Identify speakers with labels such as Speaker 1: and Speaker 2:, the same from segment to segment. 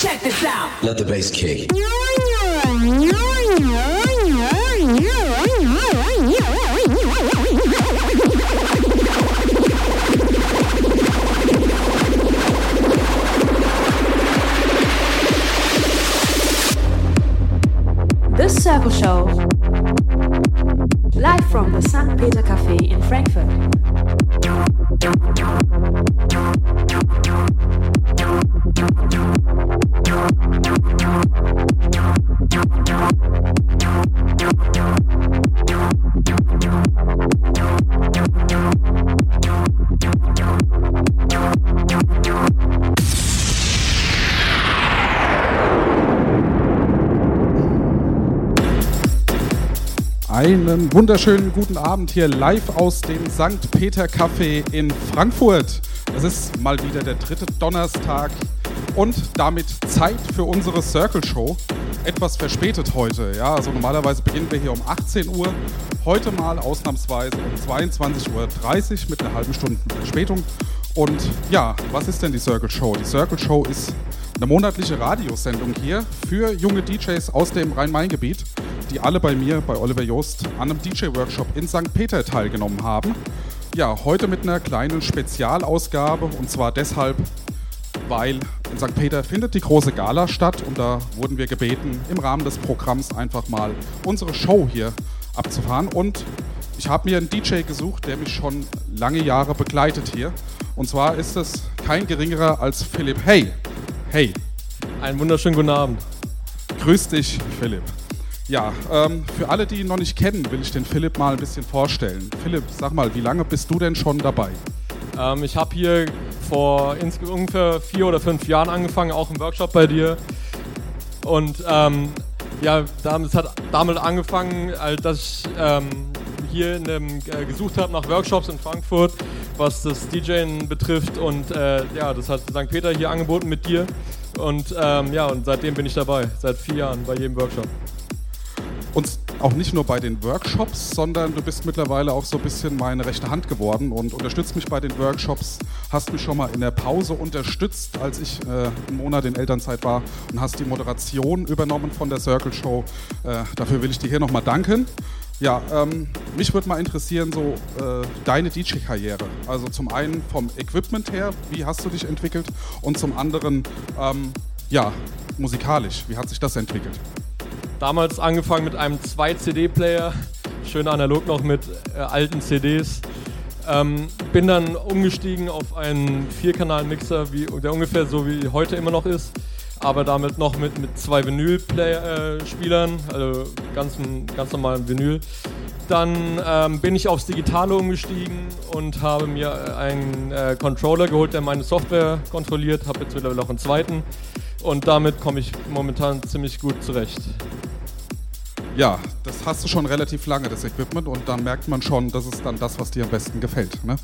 Speaker 1: check this out.
Speaker 2: Let the bass kick.
Speaker 3: The Circle Show. Live from the St. Peter Cafe in Frankfurt.
Speaker 4: Einen wunderschönen guten Abend hier live aus dem St. Peter Café in Frankfurt. Es ist mal wieder der dritte Donnerstag und damit Zeit für unsere Circle Show. Etwas verspätet heute, ja, also normalerweise beginnen wir hier um 18 Uhr. Heute mal ausnahmsweise um 22.30 Uhr mit einer halben Stunde Verspätung. Und ja, was ist denn die Circle Show? Die Circle Show ist eine monatliche Radiosendung hier für junge DJs aus dem Rhein-Main-Gebiet die alle bei mir, bei Oliver Joost, an einem DJ-Workshop in St. Peter teilgenommen haben. Ja, heute mit einer kleinen Spezialausgabe und zwar deshalb, weil in St. Peter findet die große Gala statt und da wurden wir gebeten, im Rahmen des Programms einfach mal unsere Show hier abzufahren. Und ich habe mir einen DJ gesucht, der mich schon lange Jahre begleitet hier. Und zwar ist es kein geringerer als Philipp Hey. Hey.
Speaker 5: Einen wunderschönen guten Abend.
Speaker 4: Grüß dich, Philipp. Ja, ähm, für alle, die ihn noch nicht kennen, will ich den Philipp mal ein bisschen vorstellen. Philipp, sag mal, wie lange bist du denn schon dabei?
Speaker 5: Ähm, ich habe hier vor ungefähr vier oder fünf Jahren angefangen, auch im Workshop bei dir. Und ähm, ja, es hat damit angefangen, dass ich ähm, hier einem, äh, gesucht habe nach Workshops in Frankfurt, was das DJing betrifft. Und äh, ja, das hat St. Peter hier angeboten mit dir. Und ähm, ja, und seitdem bin ich dabei, seit vier Jahren bei jedem Workshop
Speaker 4: und auch nicht nur bei den Workshops, sondern du bist mittlerweile auch so ein bisschen meine rechte Hand geworden und unterstützt mich bei den Workshops, hast mich schon mal in der Pause unterstützt, als ich äh, einen Monat in Elternzeit war und hast die Moderation übernommen von der Circle Show. Äh, dafür will ich dir hier nochmal danken. Ja, ähm, mich würde mal interessieren, so äh, deine DJ-Karriere. Also zum einen vom Equipment her, wie hast du dich entwickelt? Und zum anderen, ähm, ja, musikalisch, wie hat sich das entwickelt?
Speaker 5: Damals angefangen mit einem 2-CD-Player, schön analog noch mit äh, alten CDs. Ähm, bin dann umgestiegen auf einen Vierkanal-Mixer, der ungefähr so wie heute immer noch ist, aber damit noch mit, mit zwei Vinyl-Spielern, äh, also ganz, ganz normalen Vinyl. Dann ähm, bin ich aufs Digitale umgestiegen und habe mir einen äh, Controller geholt, der meine Software kontrolliert, habe jetzt mittlerweile auch einen zweiten und damit komme ich momentan ziemlich gut zurecht.
Speaker 4: Ja, das hast du schon relativ lange, das Equipment, und dann merkt man schon, das ist dann das, was dir am besten gefällt. Ne?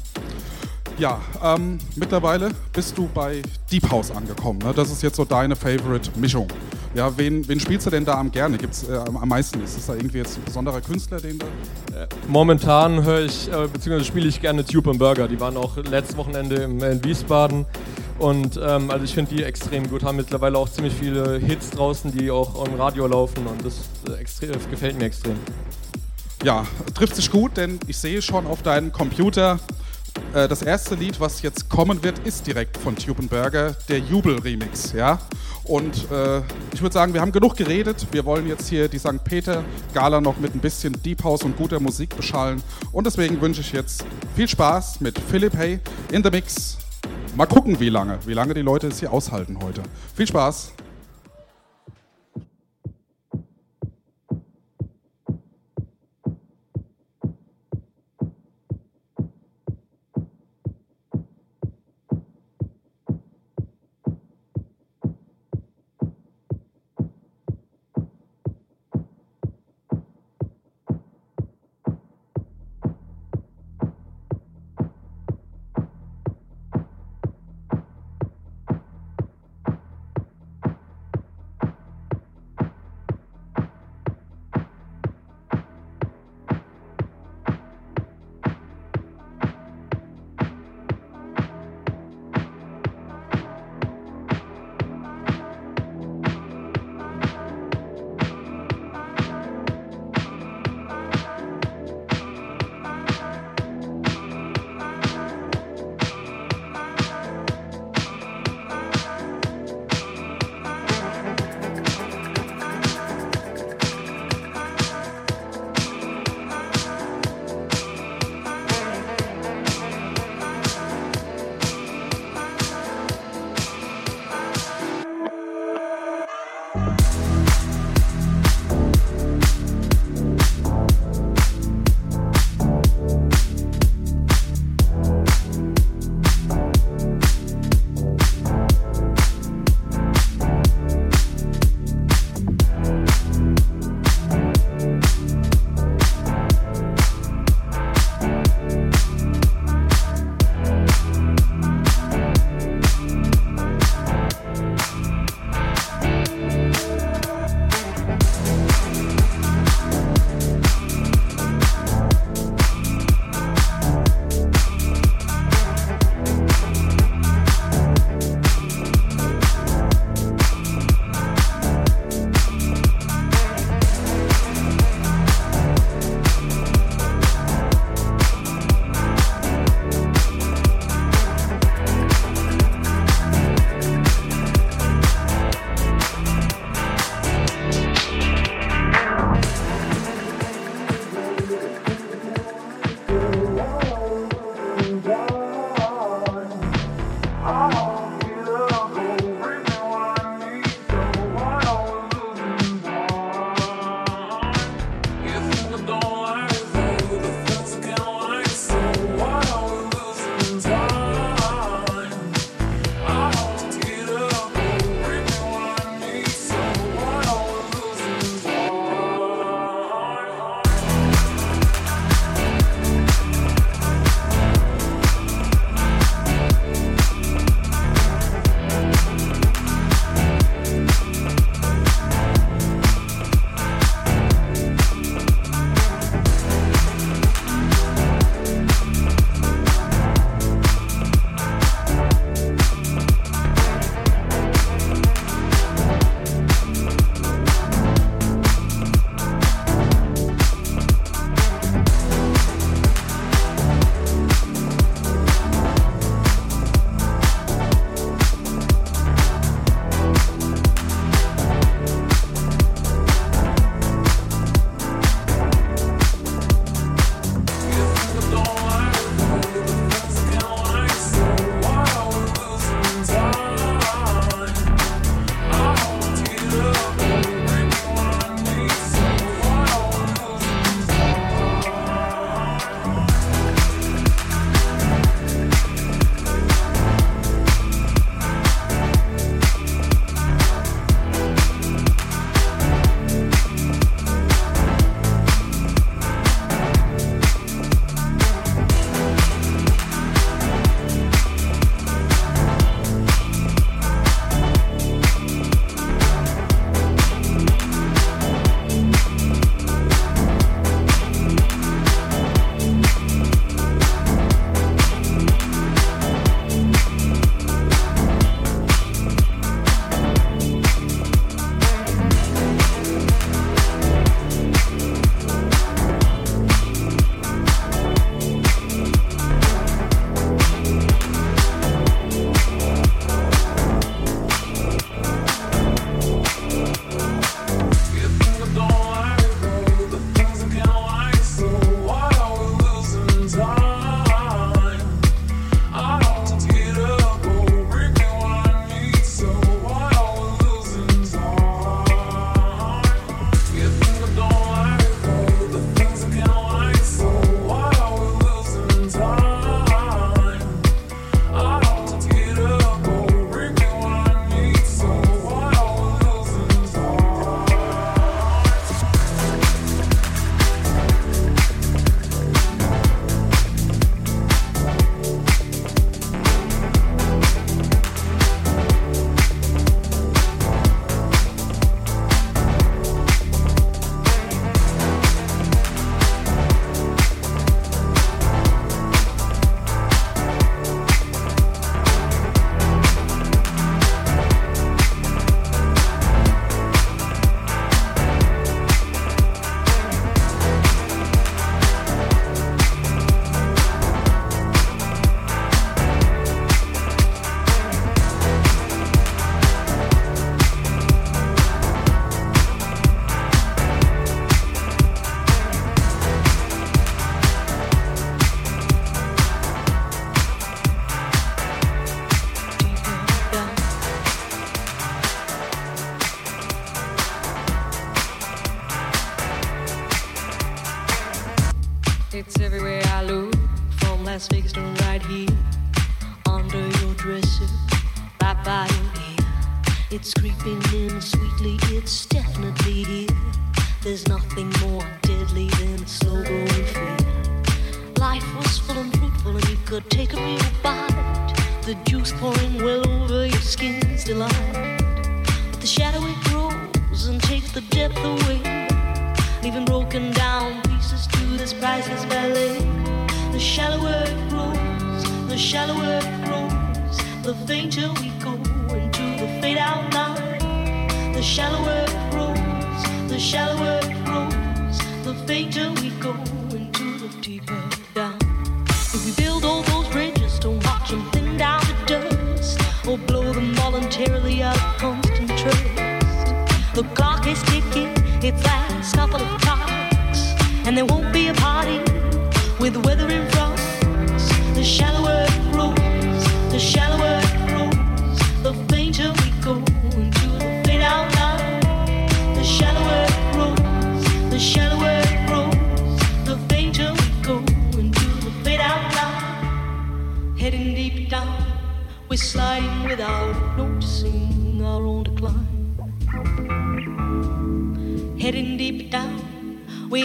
Speaker 4: Ja, ähm, mittlerweile bist du bei Deep House angekommen. Ne? Das ist jetzt so deine Favorite-Mischung. Ja, wen, wen spielst du denn da am gerne? Gibt's äh, am meisten? Ist es da irgendwie jetzt ein besonderer Künstler, den du.
Speaker 5: Äh, momentan höre ich, äh, beziehungsweise spiele ich gerne Tube und Burger. Die waren auch letztes Wochenende im, in Wiesbaden. Und ähm, also ich finde die extrem gut, haben mittlerweile auch ziemlich viele Hits draußen, die auch im Radio laufen und das, äh, extrem, das gefällt mir extrem.
Speaker 4: Ja, trifft sich gut, denn ich sehe schon auf deinem Computer, äh, das erste Lied, was jetzt kommen wird, ist direkt von Tubenberger, der Jubel-Remix. Ja? Und äh, ich würde sagen, wir haben genug geredet. Wir wollen jetzt hier die St. Peter-Gala noch mit ein bisschen Deep House und guter Musik beschallen. Und deswegen wünsche ich jetzt viel Spaß mit Philipp Hay in the Mix Mal gucken, wie lange, wie lange die Leute es hier aushalten heute. Viel Spaß!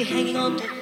Speaker 1: Hanging on to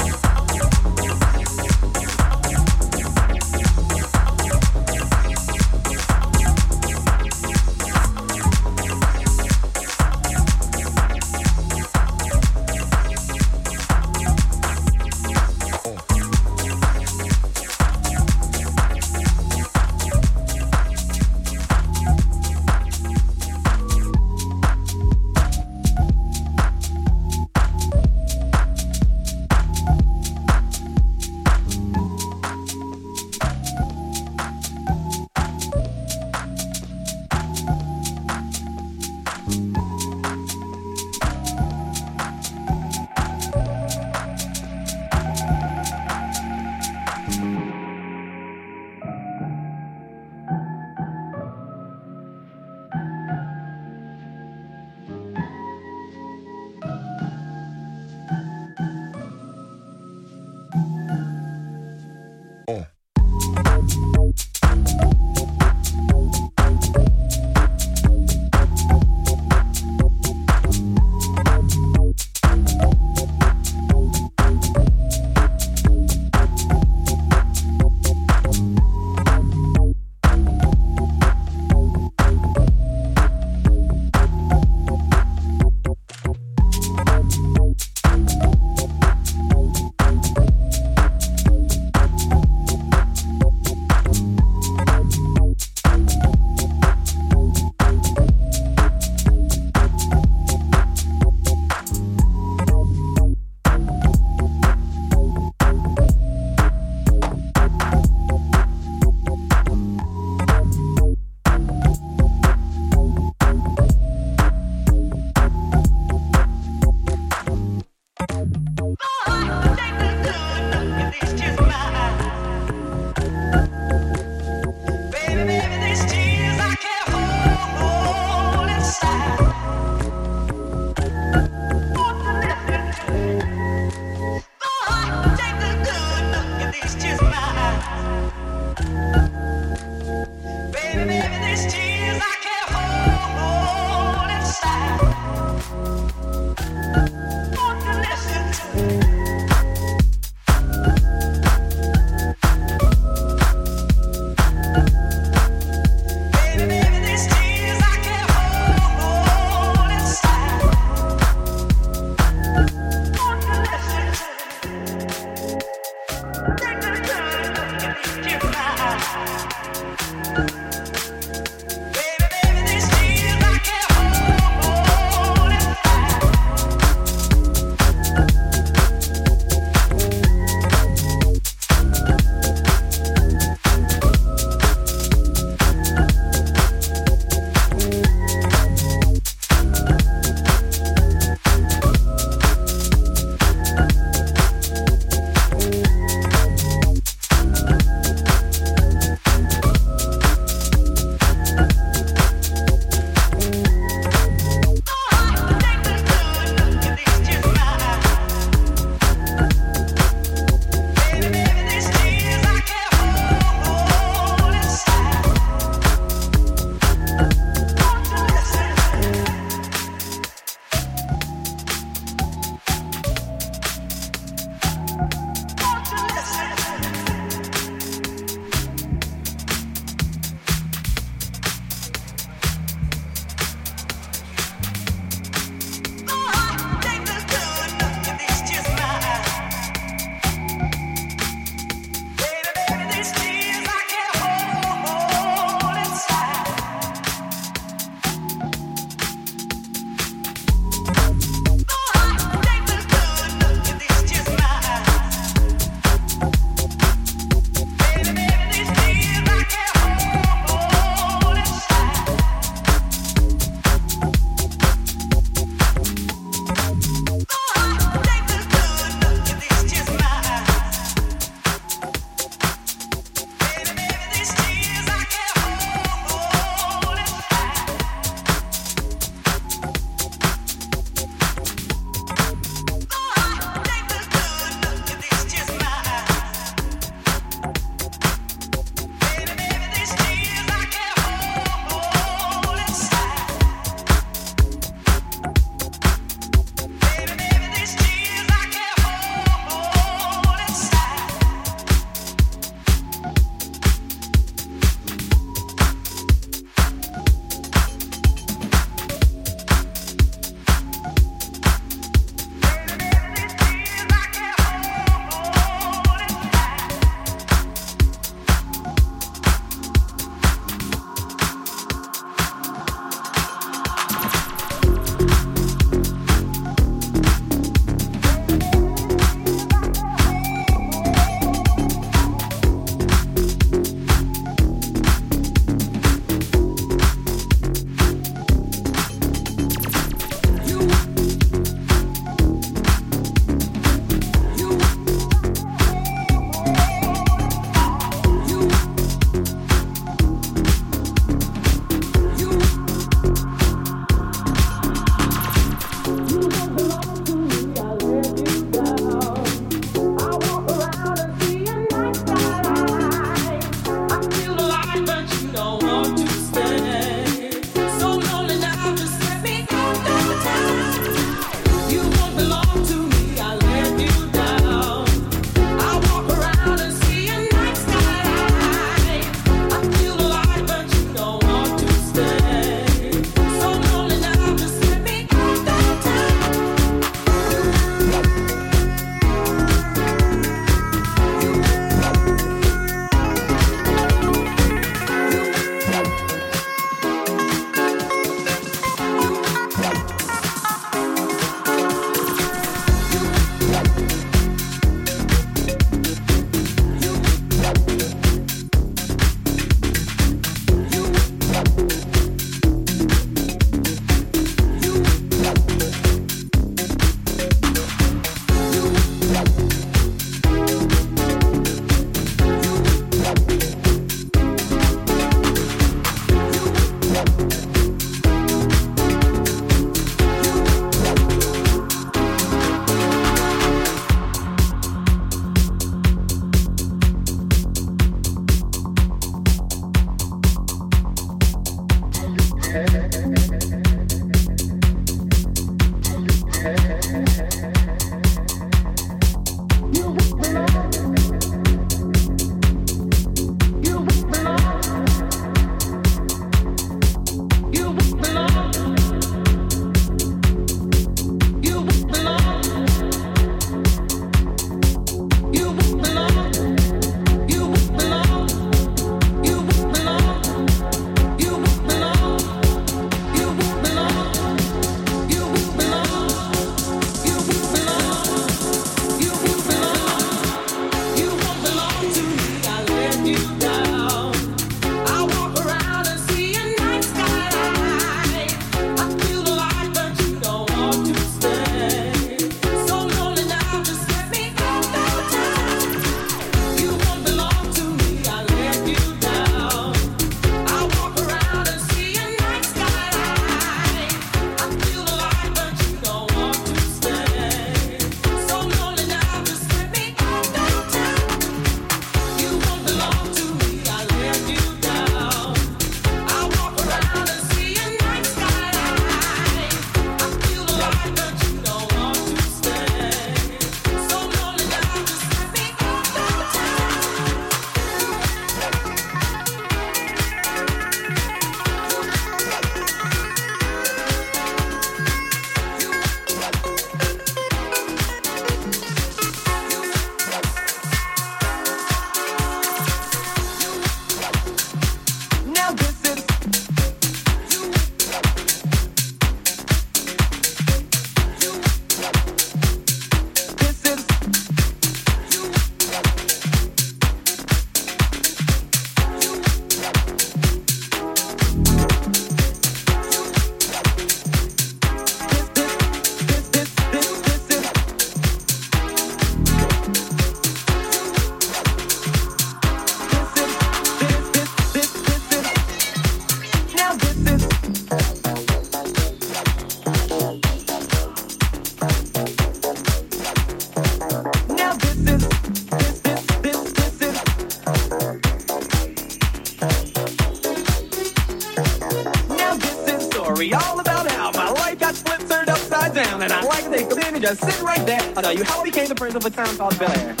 Speaker 2: Now
Speaker 6: sit right there. I'll tell you how I became the prince of a town called Bel Air.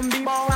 Speaker 6: zombie
Speaker 7: ball.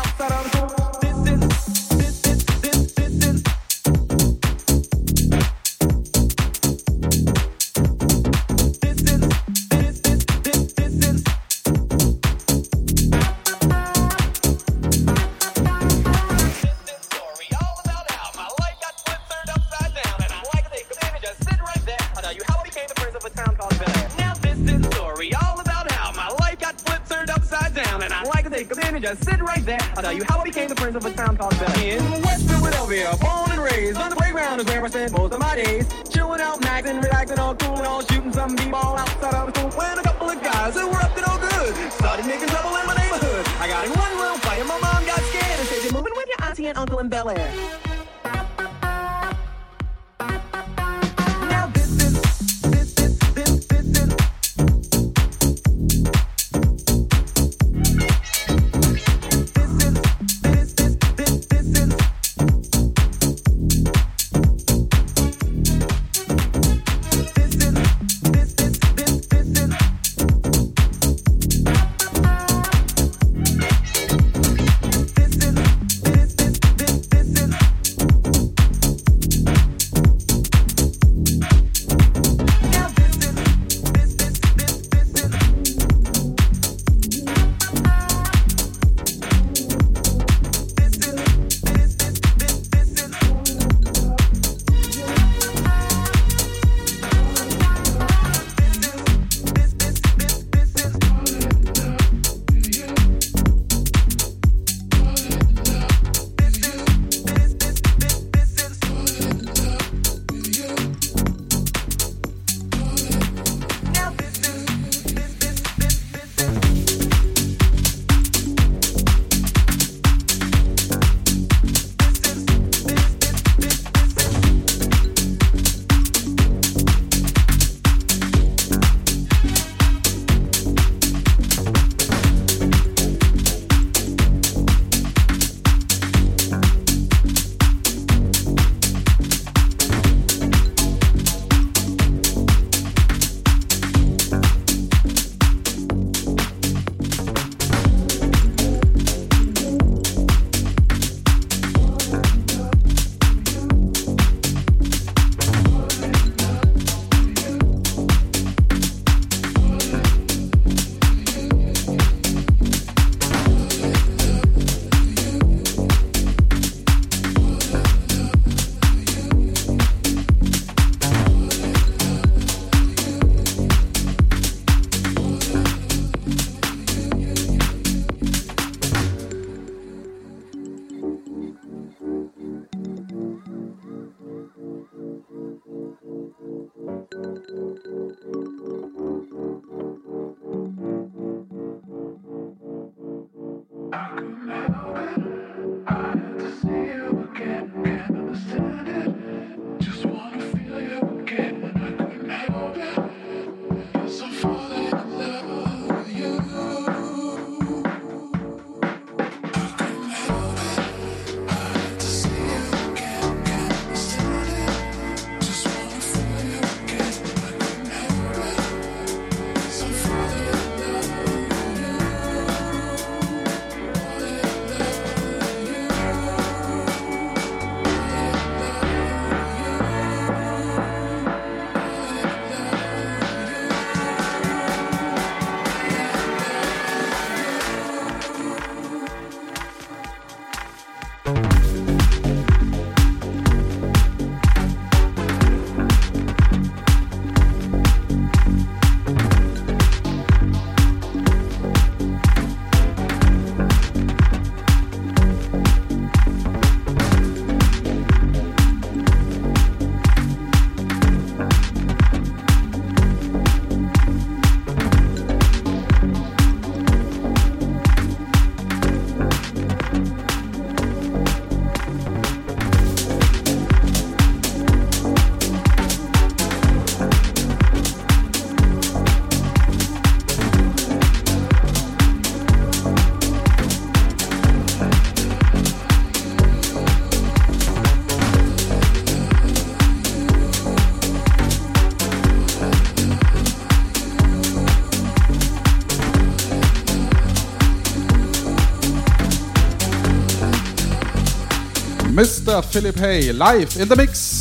Speaker 7: Philip Hay, live in the mix.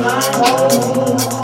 Speaker 8: my home.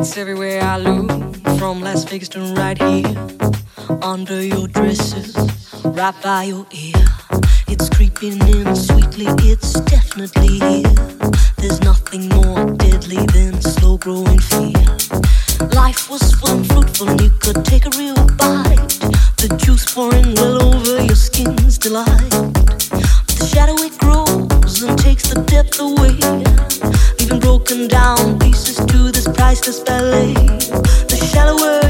Speaker 8: It's
Speaker 1: everywhere I look, from Las Vegas to right here. Under your dresses, right by your ear. It's creeping in sweetly, it's definitely here. There's nothing more deadly than slow growing fear. Life was full and fruitful, and you could take a real bite. The juice pouring well over your skin's delight. But the shadow it grows and takes the depth away, leaving broken down tries to spell it. The shallower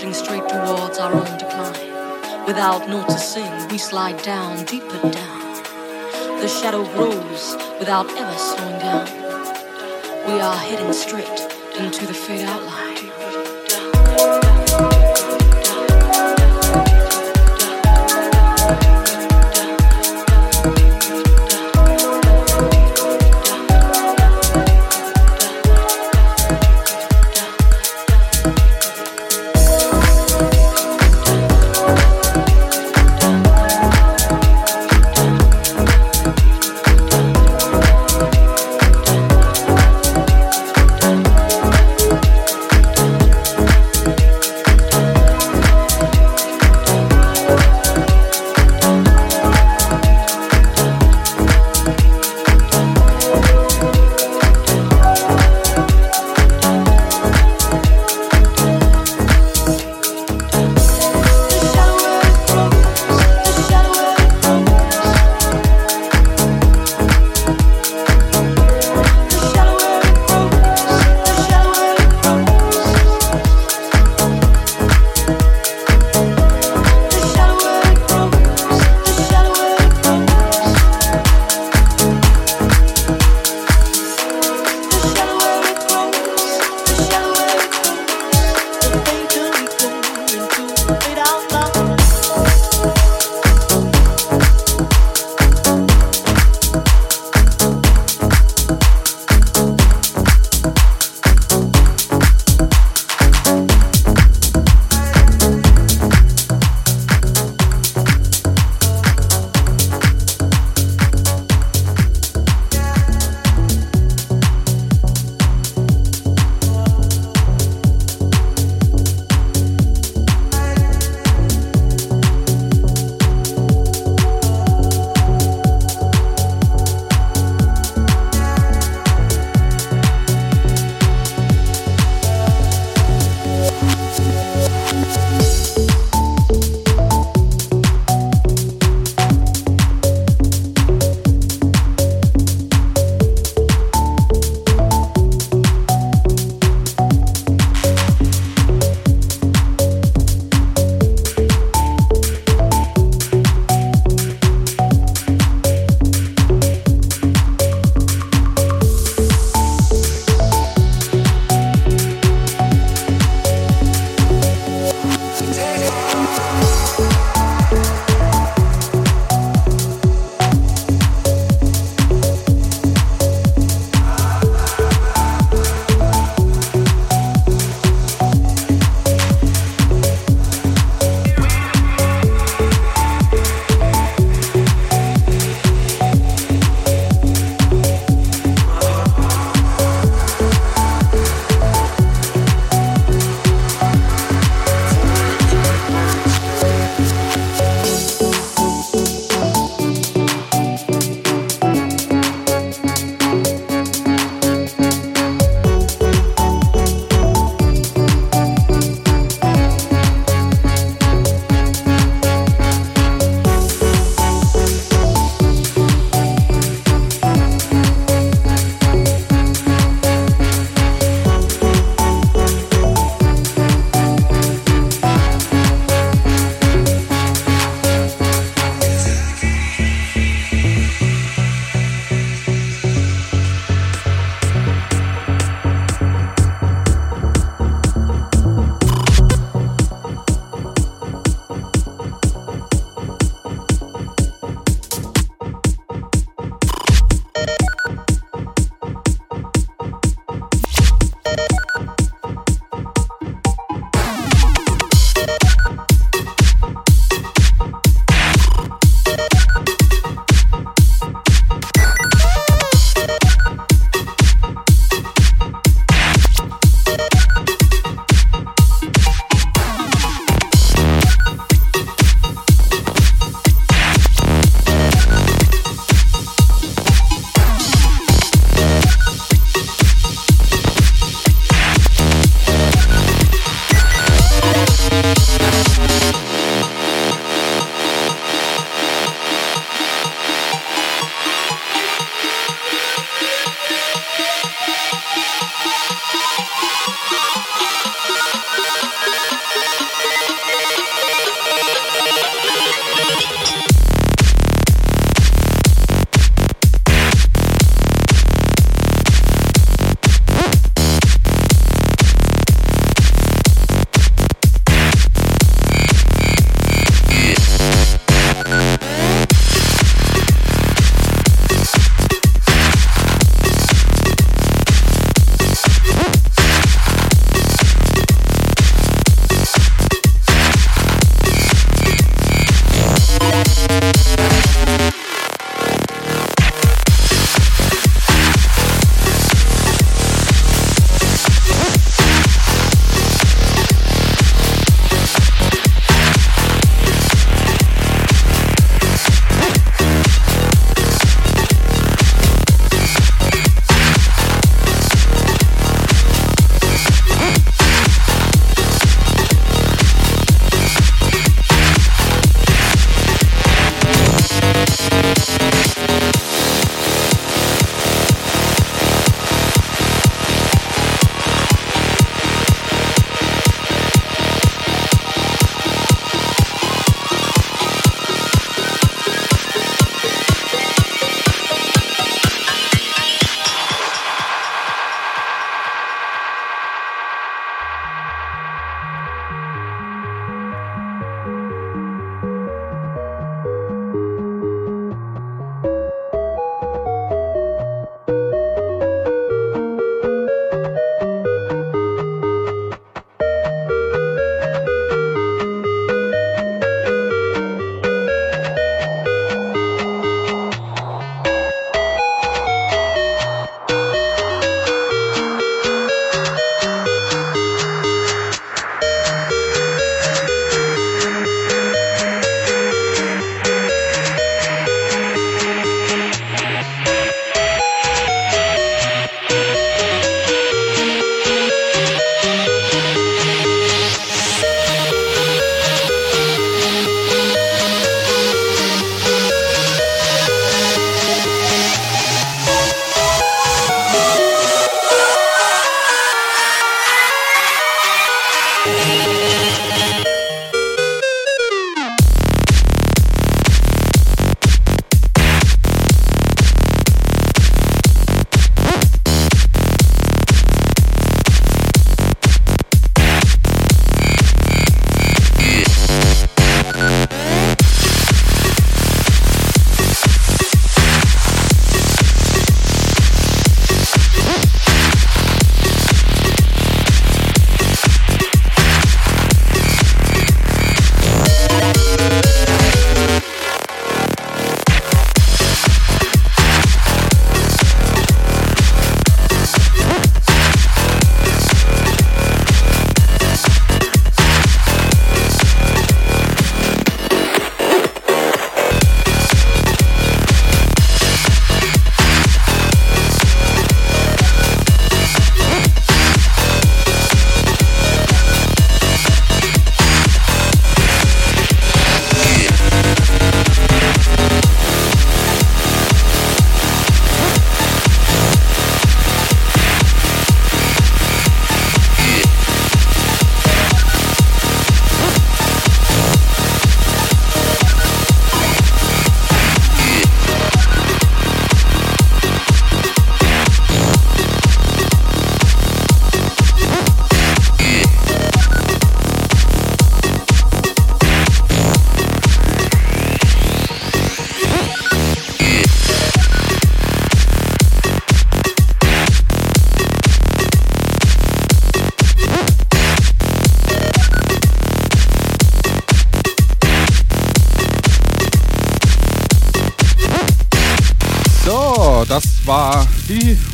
Speaker 1: plunging straight towards our own decline. Without noticing, we slide down, deeper down. The shadow grows without ever slowing down. We are heading straight into the fade out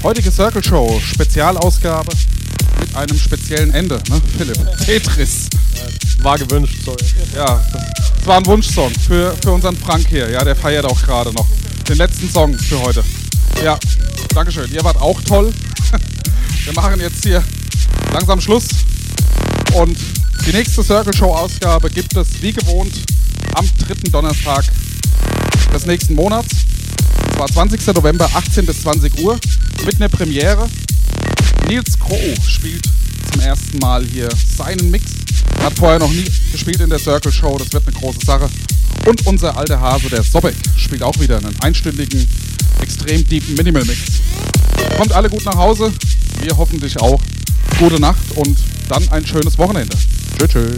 Speaker 4: heutige Circle Show Spezialausgabe mit einem speziellen Ende, ne, Philipp? Tetris.
Speaker 5: War gewünscht, sorry.
Speaker 4: Ja, das war ein Wunschsong für, für unseren Frank hier. Ja, der feiert auch gerade noch. Den letzten Song für heute. Ja, Dankeschön. Ihr wart auch toll. Wir machen jetzt hier langsam Schluss. Und die nächste Circle Show Ausgabe gibt es wie gewohnt am dritten Donnerstag des nächsten Monats. Und zwar 20. November, 18 bis 20 Uhr. Mit einer Premiere. Nils Kroh spielt zum ersten Mal hier seinen Mix. Hat vorher noch nie gespielt in der Circle Show, das wird eine große Sache. Und unser alter Hase, der Sobek, spielt auch wieder einen einstündigen, extrem deepen Minimal Mix. Kommt alle gut nach Hause, wir hoffentlich auch. Gute Nacht und dann ein schönes Wochenende. Tschö, tschö.